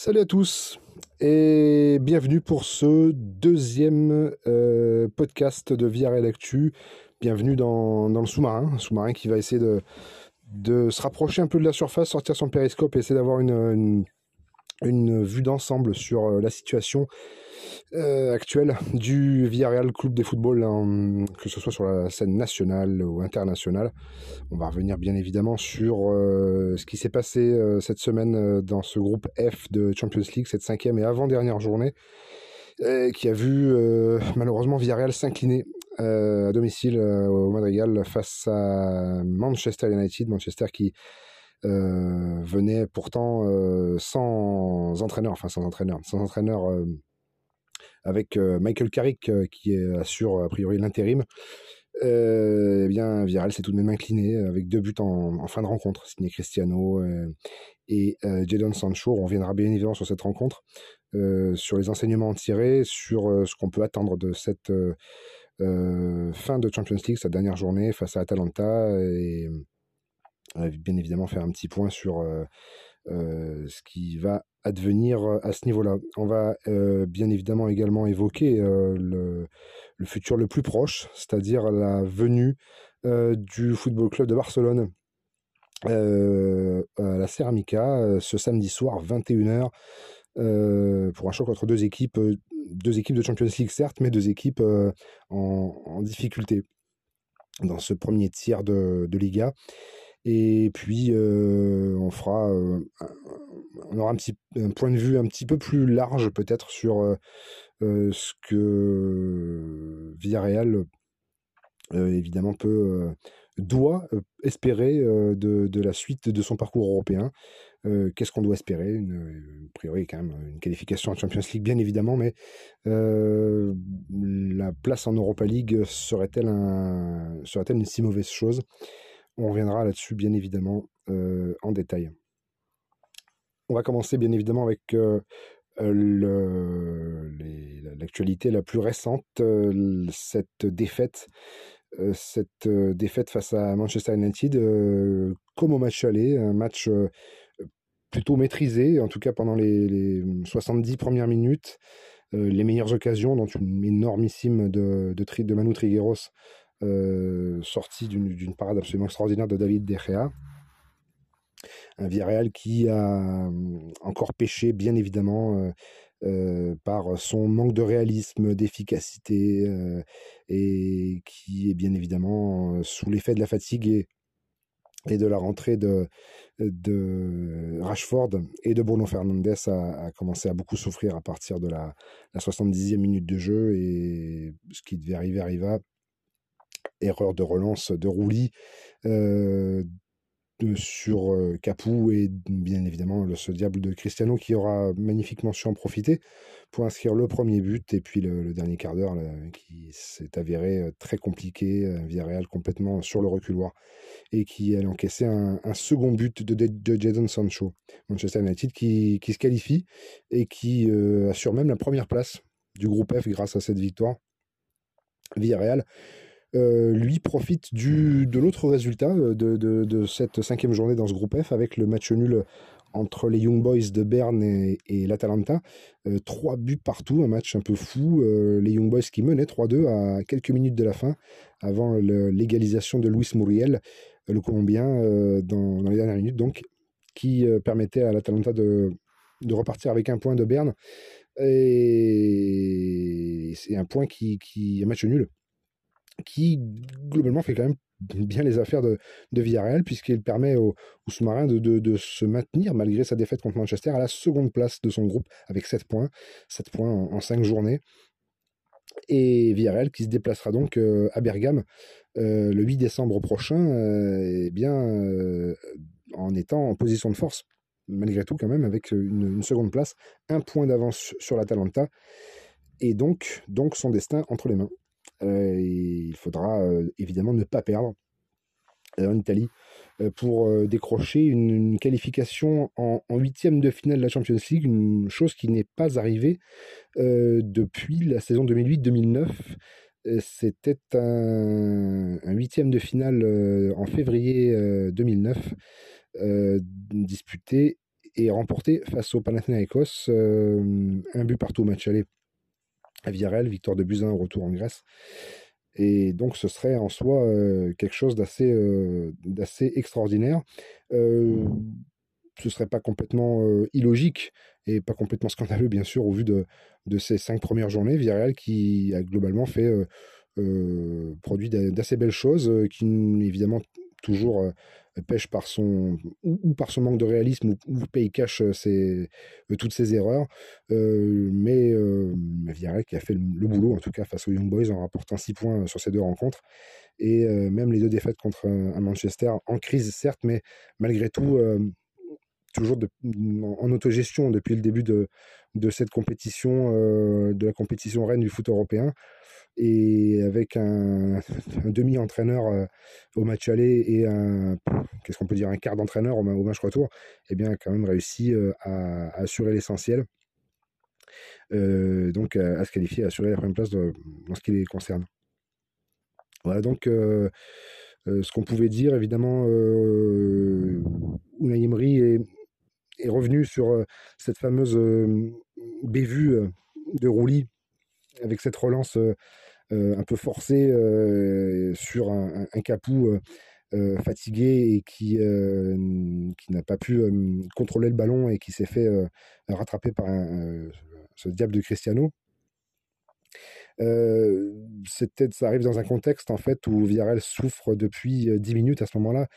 Salut à tous et bienvenue pour ce deuxième euh, podcast de VRL Actu. Bienvenue dans, le sous-marin, un sous-marin qui va essayer de, se rapprocher un peu de la surface, sortir son périscope et essayer d'avoir une, une vue d'ensemble sur euh, la situation euh, actuelle du Villarreal Club de Football, hein, que ce soit sur la scène nationale ou internationale. On va revenir bien évidemment sur euh, ce qui s'est passé euh, cette semaine euh, dans ce groupe F de Champions League, cette cinquième et avant-dernière journée, euh, qui a vu malheureusement Villarreal s'incliner à domicile au Madrigal face à Manchester United, Manchester qui euh, venait pourtant euh, sans entraîneur, enfin sans entraîneur, sans entraîneur euh, avec Michael Carrick qui assure a priori l'intérim. Eh bien, Villarreal s'est tout de même incliné avec deux buts en, fin de rencontre, signé Cristiano et Jadon Sancho. On reviendra bien évidemment sur cette rencontre, sur les enseignements tirés, sur ce qu'on peut attendre de cette fin de Champions League, cette dernière journée face à Atalanta et euh, bien évidemment faire un petit point sur euh, euh, ce qui va advenir à ce niveau-là. On va euh, bien évidemment également évoquer euh, le, futur le plus proche, c'est-à-dire la venue euh, du Football Club de Barcelone euh, à la Ceramica euh, ce samedi soir 21h euh, pour un choc entre deux équipes, euh, deux équipes de Champions League certes, mais deux équipes euh, en, difficulté dans ce premier tiers de Liga. Et puis, euh, on fera, euh, on aura un, petit, un point de vue un petit peu plus large peut-être sur euh, ce que Villarreal, évidemment, peut, doit espérer de, de la suite de son parcours européen. Qu'est-ce qu'on doit espérer? Une, A priori, quand même, une qualification en Champions League, bien évidemment, mais la place en Europa League serait-elle un, serait-elle une si mauvaise chose? On reviendra là-dessus, bien évidemment, euh, en détail. On va commencer, bien évidemment, avec euh, euh, l'actualité la plus récente, cette défaite, face à Manchester United, comme au match aller, un match plutôt maîtrisé, en tout cas pendant les, les 70 premières minutes, les meilleures occasions, dont une énormissime de, de, de Manu Trigueros, euh, sortie d'une parade absolument extraordinaire de David De Gea. Un Villarreal qui a euh, encore péché, bien évidemment, euh, par son manque de réalisme, d'efficacité, et qui est bien évidemment sous l'effet de la fatigue et, et de la rentrée de, de Rashford et de Bruno Fernandes a, a commencé à beaucoup souffrir à partir de la, la 70e minute de jeu et ce qui devait arriver arriva. Erreur de relance de Rouli de- sur Capou et bien évidemment le, ce diable de Cristiano qui aura magnifiquement su en profiter pour inscrire le premier but et puis le, dernier quart d'heure qui s'est avéré très compliqué, euh, Villarreal complètement sur le reculoir et qui allait encaisser un, second but de, de, Jadon Sancho. Manchester United qui, qui se qualifie et qui assure même la première place du groupe F grâce à cette victoire. Villarreal euh, lui profite du, de l'autre résultat euh, de, cette cinquième journée dans ce groupe F avec le match nul entre les Young Boys de Berne et, l'Atalanta. Euh, trois buts partout, un match un peu fou. Les Young Boys qui menaient 3-2 à quelques minutes de la fin avant l'égalisation de Luis Muriel, le Colombien, dans, les dernières minutes, donc, qui permettait à l'Atalanta de, repartir avec un point de Berne. Et c'est un point qui, qui un match nul qui globalement fait quand même bien les affaires de, de Villarreal puisqu'il permet au, au sous-marin de, de, se maintenir malgré sa défaite contre Manchester à la seconde place de son groupe avec 7 points, 7 points en, en 5 journées. Et Villarreal qui se déplacera donc euh, à Bergame euh, le 8 décembre prochain, euh, eh bien, en étant en position de force, malgré tout quand même, avec une, une seconde place, un point d'avance sur l'Atalanta, et donc, donc son destin entre les mains. Euh, il faudra euh, évidemment ne pas perdre euh, en Italie pour décrocher une, qualification en, huitième de finale de la Champions League, une chose qui n'est pas arrivée depuis la saison 2008-2009. Euh, C'était un, huitième de finale en février euh, 2009, euh, disputé et remporté face au Panathinaikos un but partout au match aller à victoire de Buzyn retour en Grèce. Et donc ce serait en soi quelque chose d'assez d'assez extraordinaire. ce serait pas complètement illogique et pas complètement scandaleux bien sûr au vu de, de ces cinq premières journées. Villarreal qui a globalement fait produit d'assez belles choses, qui évidemment toujours pêche par son ou, par son manque de réalisme ou, paye cash ses, toutes ses erreurs. mais Villarreal qui a fait le, boulot en tout cas face aux Young Boys en rapportant 6 points sur ces deux rencontres. Et même les deux défaites contre un Manchester en crise certes, mais malgré tout toujours en autogestion depuis le début de, de cette compétition, de la compétition reine du foot européen et avec un, demi-entraîneur euh, au match aller et un qu'est-ce qu'on peut dire un quart d'entraîneur au, match retour, eh bien quand même réussi euh, à, assurer l'essentiel. Euh, donc à, se qualifier, à assurer la première place de, dans ce qui les concerne. Voilà donc ce qu'on pouvait dire évidemment. Unai Emery est, revenu sur cette fameuse bévue de Roulis avec cette relance euh, un peu forcé euh, sur un, capou euh, fatigué et qui, qui n'a pas pu contrôler le ballon et qui s'est fait rattraper par ce diable de Cristiano. Euh, ça arrive dans un contexte en fait où Villarreal souffre depuis 10 minutes à ce moment-là,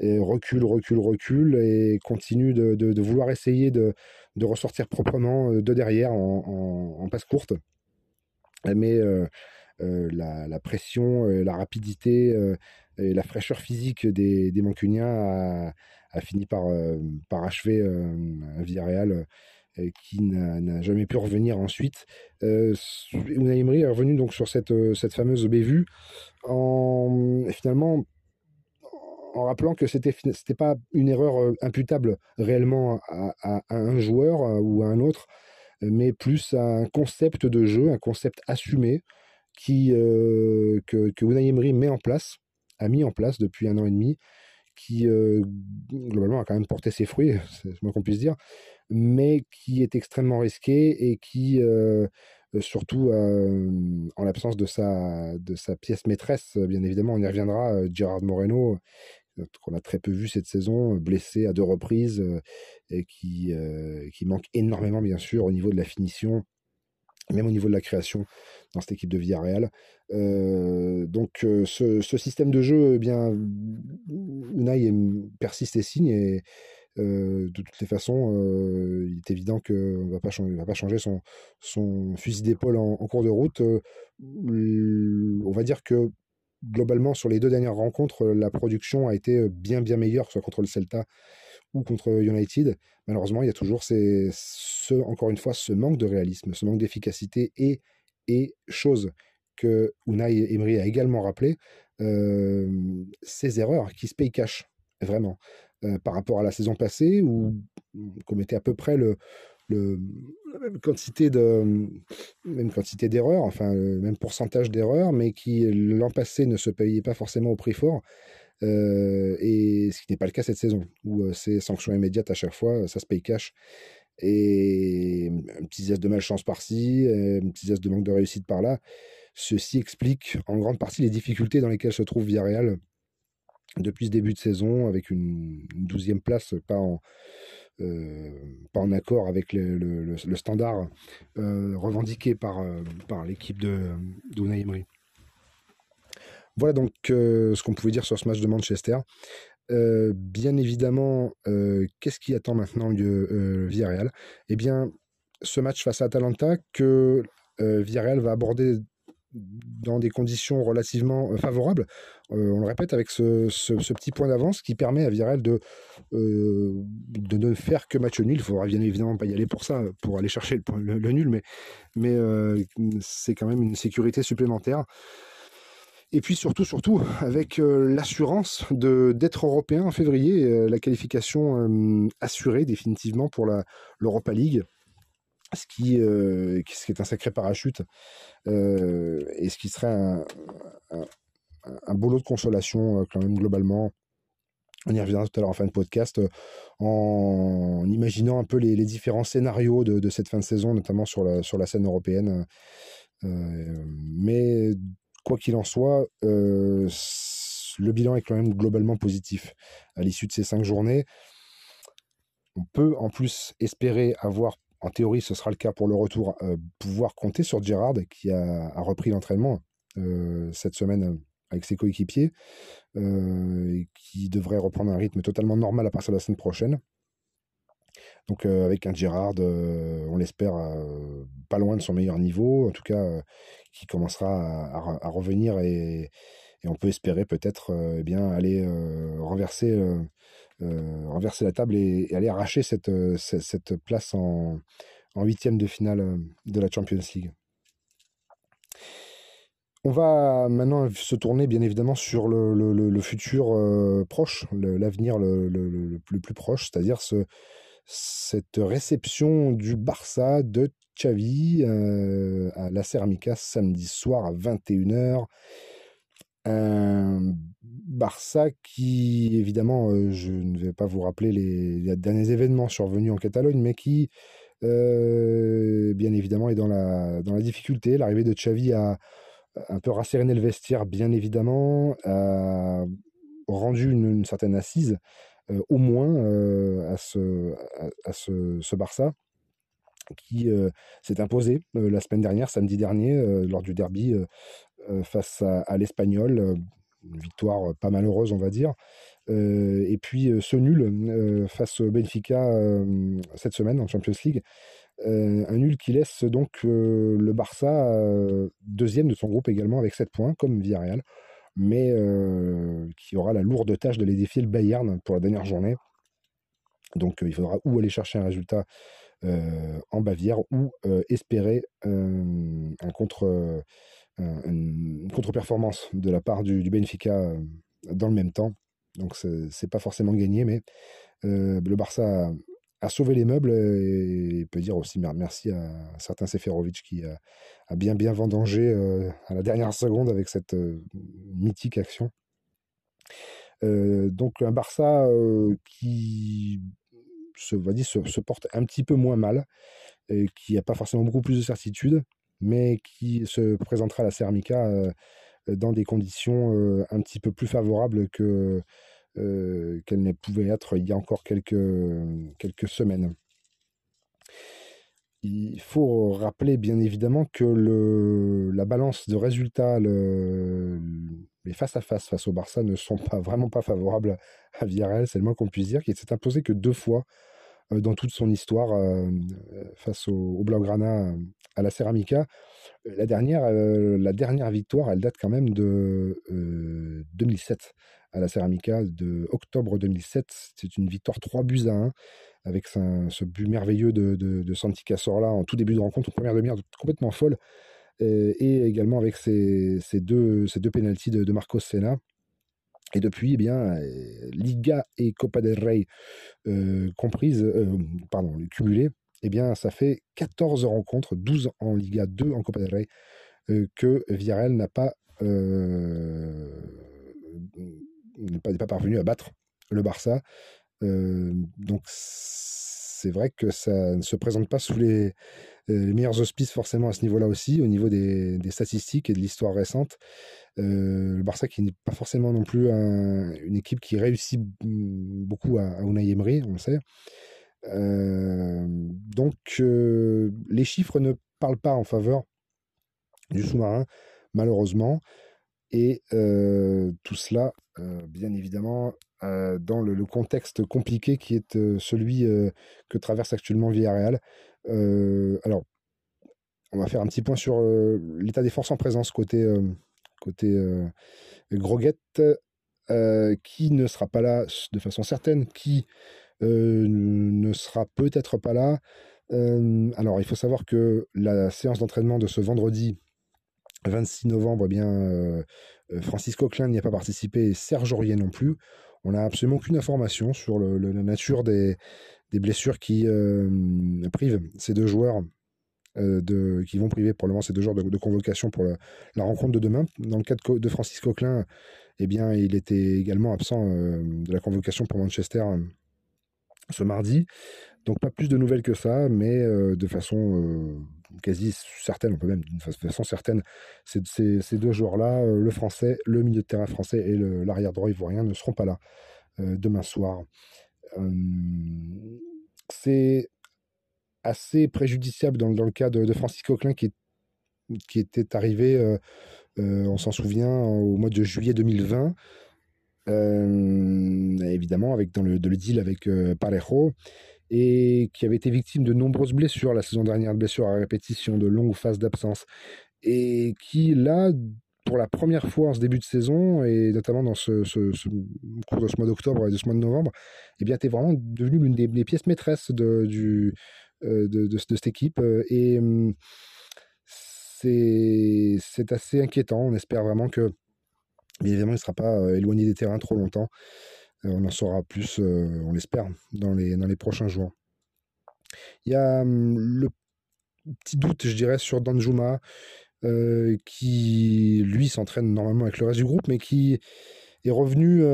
recule, recule, recule et continue de, vouloir essayer de, ressortir proprement de derrière en, passe courte. Mais euh, la, pression, la rapidité euh, et la fraîcheur physique des, des Mancuniens a, fini par, euh, par achever un Villarreal qui n'a jamais pu revenir ensuite. Euh, Unai Emery est revenu donc sur cette, cette fameuse bévue en finalement en rappelant que c'était c'était pas une erreur imputable réellement à, à, un joueur ou à un autre, mais plus un concept de jeu, un concept assumé, qui, euh, que, que Unai Emery met en place, a mis en place depuis un an et demi, qui euh, globalement a quand même porté ses fruits, c'est moins qu'on puisse dire, mais qui est extrêmement risqué et qui, euh, surtout en l'absence de sa, de sa pièce maîtresse, bien évidemment, on y reviendra, Gérard Moreno, qu'on a très peu vu cette saison, blessé à deux reprises, et qui, qui manque énormément, bien sûr, au niveau de la finition même au niveau de la création dans cette équipe de Villarreal. Euh, donc euh, ce, système de jeu, eh bien, Unai persiste et signe et euh, de toutes les façons, il est évident qu'il ne va, pas changer, son, fusil d'épaule en, cours de route. on va dire que globalement, sur les deux dernières rencontres, la production a été bien bien meilleure, soit contre le Celta ou contre United. Malheureusement, il y a toujours ces, ce, encore une fois ce manque de réalisme, ce manque d'efficacité et, et chose que Unai Emery a également rappelé, euh, ces erreurs qui se payent cash, vraiment, euh, par rapport à la saison passée où on commettait à peu près le, la même quantité de même quantité d'erreurs, enfin le même pourcentage d'erreurs, mais qui l'an passé ne se payait pas forcément au prix fort. Euh, et ce qui n'est pas le cas cette saison, où euh, c'est sanction immédiate à chaque fois, ça se paye cash. Et un petit zeste de malchance par-ci, un petit zeste de manque de réussite par-là. Ceci explique en grande partie les difficultés dans lesquelles se trouve Villarreal depuis ce début de saison, avec une douzième place, pas en, euh, accord avec le, standard revendiqué par, l'équipe de Emery. Voilà donc euh, ce qu'on pouvait dire sur ce match de Manchester. Euh, bien évidemment, euh, qu'est-ce qui attend maintenant le Villarreal? Eh bien, ce match face à Atalanta que Villarreal va aborder dans des conditions relativement favorables. on le répète avec ce, petit point d'avance qui permet à Villarreal de, ne faire que match nul. Il faudra bien évidemment pas y aller pour ça, pour aller chercher le, nul, mais c'est quand même une sécurité supplémentaire. Et puis surtout, surtout, avec euh, l'assurance de d'être européen en février, euh, la qualification euh, assurée définitivement pour l'Europa League, ce qui, ce qui est un sacré parachute et ce qui serait un, un, un de consolation quand même globalement On y reviendra tout à l'heure en fin de podcast en imaginant un peu les, différents scénarios de, cette fin de saison, notamment sur la, sur la scène européenne. mais quoi qu'il en soit, le bilan est quand même globalement positif à l'issue de ces cinq journées. On peut en plus espérer avoir, en théorie ce sera le cas pour le retour, pouvoir compter sur Gerrard qui a, repris l'entraînement cette semaine avec ses coéquipiers, euh, qui devrait reprendre un rythme totalement normal à partir de la semaine prochaine. Donc euh, avec un Gérard, euh, on l'espère, pas loin de son meilleur niveau, en tout cas qui commencera à, revenir et, on peut espérer peut-être eh bien aller renverser, renverser la table et, aller arracher cette, cette, place en huitième de finale de la Champions League. On va maintenant se tourner bien évidemment sur le, futur euh, proche, l'avenir le, plus proche, c'est-à-dire ce, cette réception du Barça de Xavi euh, à la Ceramica samedi soir à 21h. Un Barça qui, évidemment, euh, je ne vais pas vous rappeler les, derniers événements survenus en Catalogne, mais qui, bien évidemment, est dans la, dans la difficulté. L'arrivée de Xavi a un peu rasséréné le vestiaire, bien évidemment, a rendu une, certaine assise, euh, au moins, euh, à, ce, Barça, qui euh, s'est imposé la semaine dernière, samedi dernier, lors du derby face à, l'Espagnol. Une victoire pas malheureuse, on va dire. et puis ce nul face au Benfica cette semaine en Champions League euh, un nul qui laisse donc euh, le Barça euh, deuxième de son groupe également avec 7 points, comme Villarreal, mais qui aura la lourde tâche de les défier le Bayern pour la dernière journée. Donc il faudra ou aller chercher un résultat en Bavière ou espérer un contre, une contre-performance de la part du, Benfica dans le même temps. Donc c'est pas forcément gagné, mais le Barça a sauvé les meubles et peut dire aussi merci à certains Seferovic qui a, bien bien vendangé euh, à la dernière seconde avec cette euh, mythique action. Euh, donc un Barça qui se, dire, se, porte un petit peu moins mal, et qui n'a pas forcément beaucoup plus de certitude, mais qui se présentera à la Cermica dans des conditions un petit peu plus favorables que euh, qu'elle ne pouvait être il y a encore quelques, semaines. Il faut rappeler bien évidemment que la balance de résultats, le, les face à face face au Barça ne sont pas vraiment pas favorables à Villarreal, c'est le moins qu'on puisse dire, qui s'est imposé que deux fois dans toute son histoire euh, face au, Blaugrana à la Ceramica. La dernière, la dernière victoire, elle date quand même de 2007 à la Ceramica de octobre 2007. C'est une victoire 3 buts à 1 avec ce, but merveilleux de, de, Santi Cazorla en tout début de rencontre, en première demi-heure complètement folle. Et, également avec ces, deux, ces deux pénalties de, Marcos Senna. Et depuis, eh bien, Liga et Copa del Rey euh, comprises, euh, pardon, cumulées, eh bien, ça fait 14 rencontres, 12 en Liga, 2 en Copa del Rey, euh, que Villarreal n'a pas n'est pas, pas, parvenu à battre le Barça. Euh, donc c'est vrai que ça ne se présente pas sous les, euh, meilleurs auspices forcément à ce niveau-là aussi, au niveau des, statistiques et de l'histoire récente. Euh, le Barça qui n'est pas forcément non plus une équipe qui réussit beaucoup à, à Unai Emery, on le sait. donc les chiffres ne parlent pas en faveur du sous-marin, malheureusement. Et tout cela, bien évidemment, dans le, contexte compliqué qui est celui que traverse actuellement Villarreal. alors, on va faire un petit point sur l'état des forces en présence côté, côté Groguette, qui ne sera pas là de façon certaine, qui ne sera peut-être pas là. alors, il faut savoir que la séance d'entraînement de ce vendredi 26 novembre, eh bien, euh, euh, Francis Coquelin n'y a pas participé et Serge Aurier non plus. On n'a absolument aucune information sur la nature des, blessures qui euh, privent ces deux joueurs qui vont priver probablement ces deux jours de, convocation pour la, rencontre de demain. Dans le cas de, Francis Coquelin, eh bien, il était également absent de la convocation pour Manchester ce mardi. Donc pas plus de nouvelles que ça, mais de façon quasi certaine, on peut même d'une façon certaine, ces, deux joueurs-là, le français, le milieu de terrain français et l'arrière droit ivoirien ne seront pas là demain soir. c'est assez préjudiciable dans, le cas de, Francis Coquelin qui, qui était arrivé, on s'en souvient, au mois de juillet 2020. évidemment, avec dans le, le deal avec Parejo, et qui avait été victime de nombreuses blessures la saison dernière, de blessures à répétition, de longues phases d'absence, et qui là, pour la première fois en ce début de saison, et notamment dans ce, cours de ce mois d'octobre et de ce mois de novembre, eh bien, es vraiment devenu l'une des, pièces maîtresses de, euh, de, cette équipe. Et hum, c'est assez inquiétant. On espère vraiment que, évidemment, il ne sera pas euh, éloigné des terrains trop longtemps. Euh, on en saura plus, euh, on l'espère, dans les, prochains jours. Il y a hum, le petit doute, je dirais, sur Danjuma, euh, qui, lui, s'entraîne normalement avec le reste du groupe, mais qui est revenu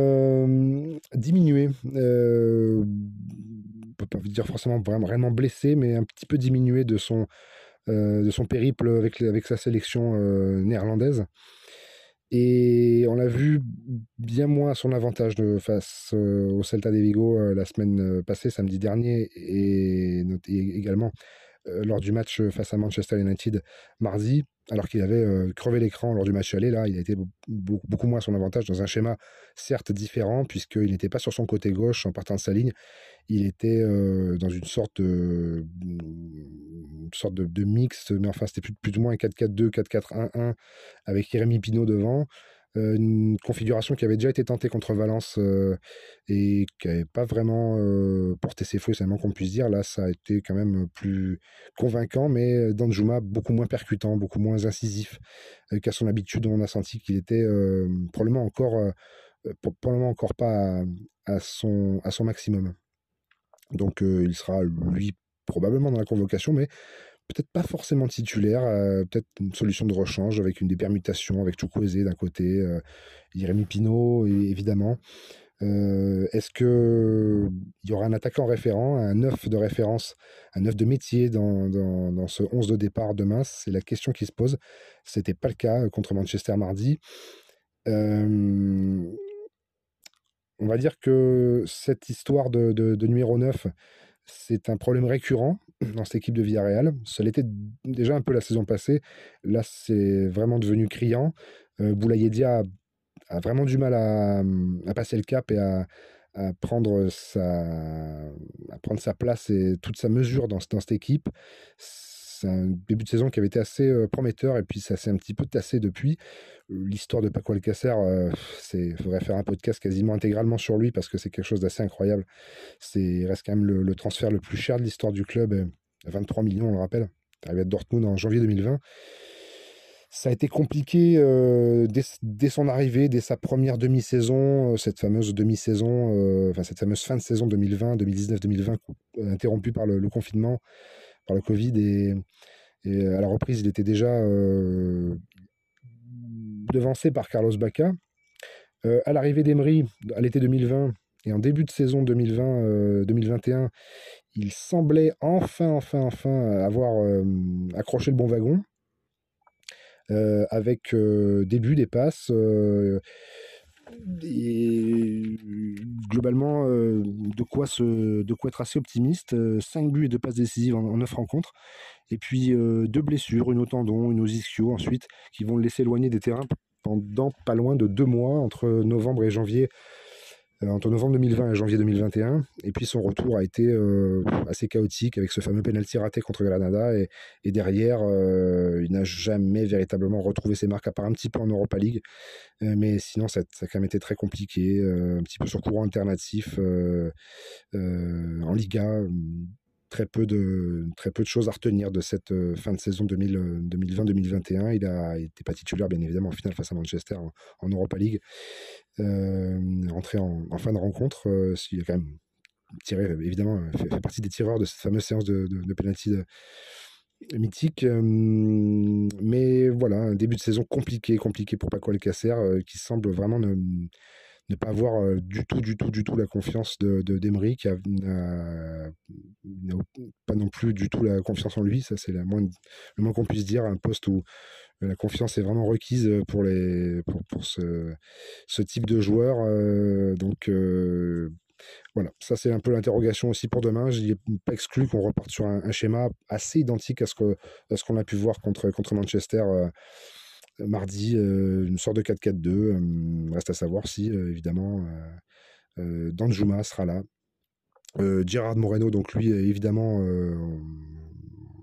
diminuer. Euh, on peut pas dire forcément vraiment, blessé, mais un petit peu diminué de son, périple avec sa sélection néerlandaise. Et on l'a vu bien moins à son avantage de, face au Celta de Vigo la semaine passée, samedi dernier, et, également lors du match face à Manchester United mardi, alors qu'il avait crevé l'écran lors du match aller. Là, il a été beaucoup moins à son avantage dans un schéma certes différent, puisqu'il n'était pas sur son côté gauche en partant de sa ligne. Il était dans une sorte de, sorte de, mix, mais enfin, c'était plus, plus ou moins un 4-4-2, 4-4-1-1 avec Jérémy Pinault devant. Une configuration qui avait déjà été tentée contre Valence et qui n'avait pas vraiment porté ses fruits, c'est le qu'on puisse dire. Là, ça a été quand même plus convaincant, mais Danjuma beaucoup moins percutant, beaucoup moins incisif qu'à son habitude. On a senti qu'il était probablement encore, encore pas à, son, à son maximum. Donc il sera, lui, probablement dans la convocation, mais peut-être pas forcément titulaire, euh, peut-être une solution de rechange avec une des permutations, avec Chukwueze d'un côté, euh, Jérémy Pinault, évidemment. Euh, est-ce qu'il y aura un attaquant référent, un neuf de référence, un neuf de métier dans, dans, ce 11 de départ demain? C'est la question qui se pose. Ce n'était pas le cas contre Manchester mardi. On va dire que cette histoire de, numéro 9, c'est un problème récurrent dans cette équipe de Villarreal. Ça l'était déjà un peu la saison passée. Là, c'est vraiment devenu criant. Euh, Boulaye a, vraiment du mal à, passer le cap et à, prendre, sa, place et toute sa mesure dans cette équipe c'est un début de saison qui avait été assez prometteur et puis ça s'est un petit peu tassé depuis. L'histoire de Paco Alcacer, il faudrait faire un podcast quasiment intégralement sur lui parce que c'est quelque chose d'assez incroyable. C'est reste quand même le, transfert le plus cher de l'histoire du club, 23 millions, on le rappelle. Arrivé à Dortmund en janvier 2020. Ça a été compliqué dès, son arrivée, dès sa première demi-saison, cette fameuse demi-saison, enfin cette fameuse fin de saison 2020, 2019-2020, interrompue par le confinement par le Covid et, à la reprise, il était déjà euh, devancé par Carlos Baca. Euh, à l'arrivée d'Emery, à l'été 2020 et en début de saison 2020-2021, euh, il semblait enfin, enfin, enfin avoir accroché le bon wagon. avec début des passes, et globalement, euh, de, quoi de quoi être assez optimiste. 5 euh, buts et 2 passes décisives en, 9 rencontres. Et puis euh, deux blessures, une au tendon, une aux ischio ensuite, qui vont le laisser éloigner des terrains pendant pas loin de deux mois, entre novembre et janvier entre novembre 2020 et janvier 2021. Et puis son retour a été euh, assez chaotique avec ce fameux penalty raté contre Granada. Et, et derrière, euh, il n'a jamais véritablement retrouvé ses marques, à part un petit peu en Europa League. mais sinon, ça, ça, a quand même été très compliqué. un petit peu sur courant alternatif en Liga très peu de très peu de choses à retenir de cette fin de saison 2020-2021. Il a été pas titulaire bien évidemment en finale face à Manchester en, Europa League, euh, en, fin de rencontre. il a quand même tiré évidemment fait, partie des tireurs de cette fameuse séance de, de, penalty mythique. mais voilà, un début de saison compliqué, compliqué pour Paco Alcacer, qui semble vraiment ne, ne pas avoir du tout, du tout, du tout la confiance de d'Emery, qui n'a pas non plus du tout la confiance en lui. Ça, c'est le moins qu'on puisse dire. Un poste où la confiance est vraiment requise pour, les, pour, pour ce, ce, type de joueur. donc, voilà, ça c'est un peu l'interrogation aussi pour demain. Je n'ai pas exclu qu'on reparte sur un, schéma assez identique à ce qu'on a pu voir contre, contre Manchester euh, mardi, euh, une sorte de 4-4-2. Euh, reste à savoir si, évidemment, Danjuma sera là. Gérard Moreno, donc lui, évidemment,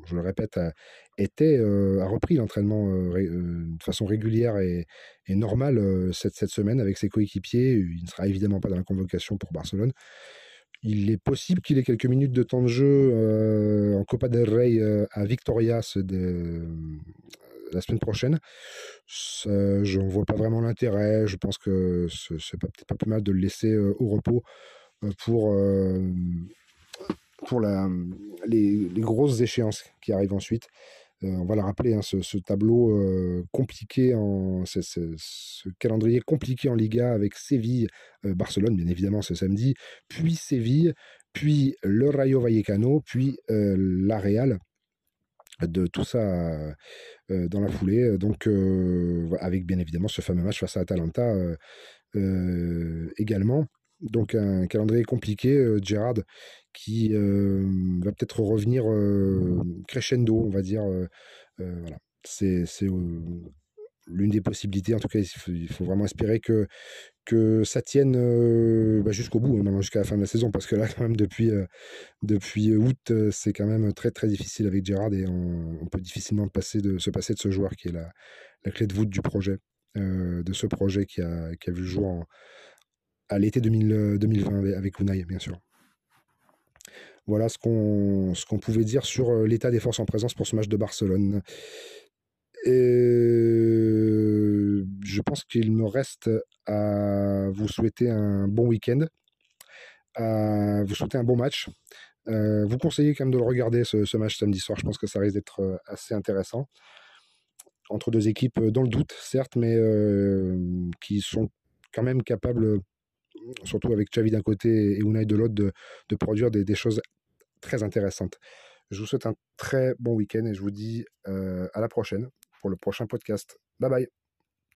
je le répète, a, était, a repris l'entraînement de façon régulière et, normale cette, cette, semaine avec ses coéquipiers. Il ne sera évidemment pas dans la convocation pour Barcelone. Il est possible qu'il ait quelques minutes de temps de jeu en Copa del Rey à Victoria de, la semaine prochaine. je ne vois pas vraiment l'intérêt. Je pense que c'est peut-être pas plus mal de le laisser au repos pour pour la, les, grosses échéances qui arrivent ensuite. Euh, on va la rappeler, hein, ce, tableau euh, compliqué, en, ce, calendrier compliqué en Liga avec Séville, euh, Barcelone, bien évidemment, ce samedi, puis Séville, puis le Rayo Vallecano, puis la Real de tout ça dans la foulée. Donc, avec bien évidemment ce fameux match face à Atalanta également. Donc un calendrier compliqué, Gerard, qui va peut-être revenir crescendo, on va dire. voilà. C'est l'une des possibilités. En tout cas, il faut, vraiment espérer que, que ça tienne bah, jusqu'au bout, hein, jusqu'à la fin de la saison, parce que là, quand même, depuis, depuis août, c'est quand même très très difficile avec Gerard et on, peut difficilement passer de, se passer de ce joueur qui est la, clé de voûte du projet, de ce projet qui a, vu le jour à l'été 2020 euh, avec Unai, bien sûr. Voilà ce qu'on pouvait dire sur euh, l'état des forces en présence pour ce match de Barcelone. Et je pense qu'il me reste à vous souhaiter un bon week-end, à vous souhaiter un bon match. Euh, vous conseillez quand même de le regarder ce, match samedi soir. Je pense que ça risque d'être assez intéressant entre deux équipes dans le doute, certes, mais qui sont quand même capables surtout avec Xavi d'un côté et Unai de l'autre, de, produire des, choses très intéressantes. Je vous souhaite un très bon week-end et je vous dis euh, à la prochaine pour le prochain podcast. Bye bye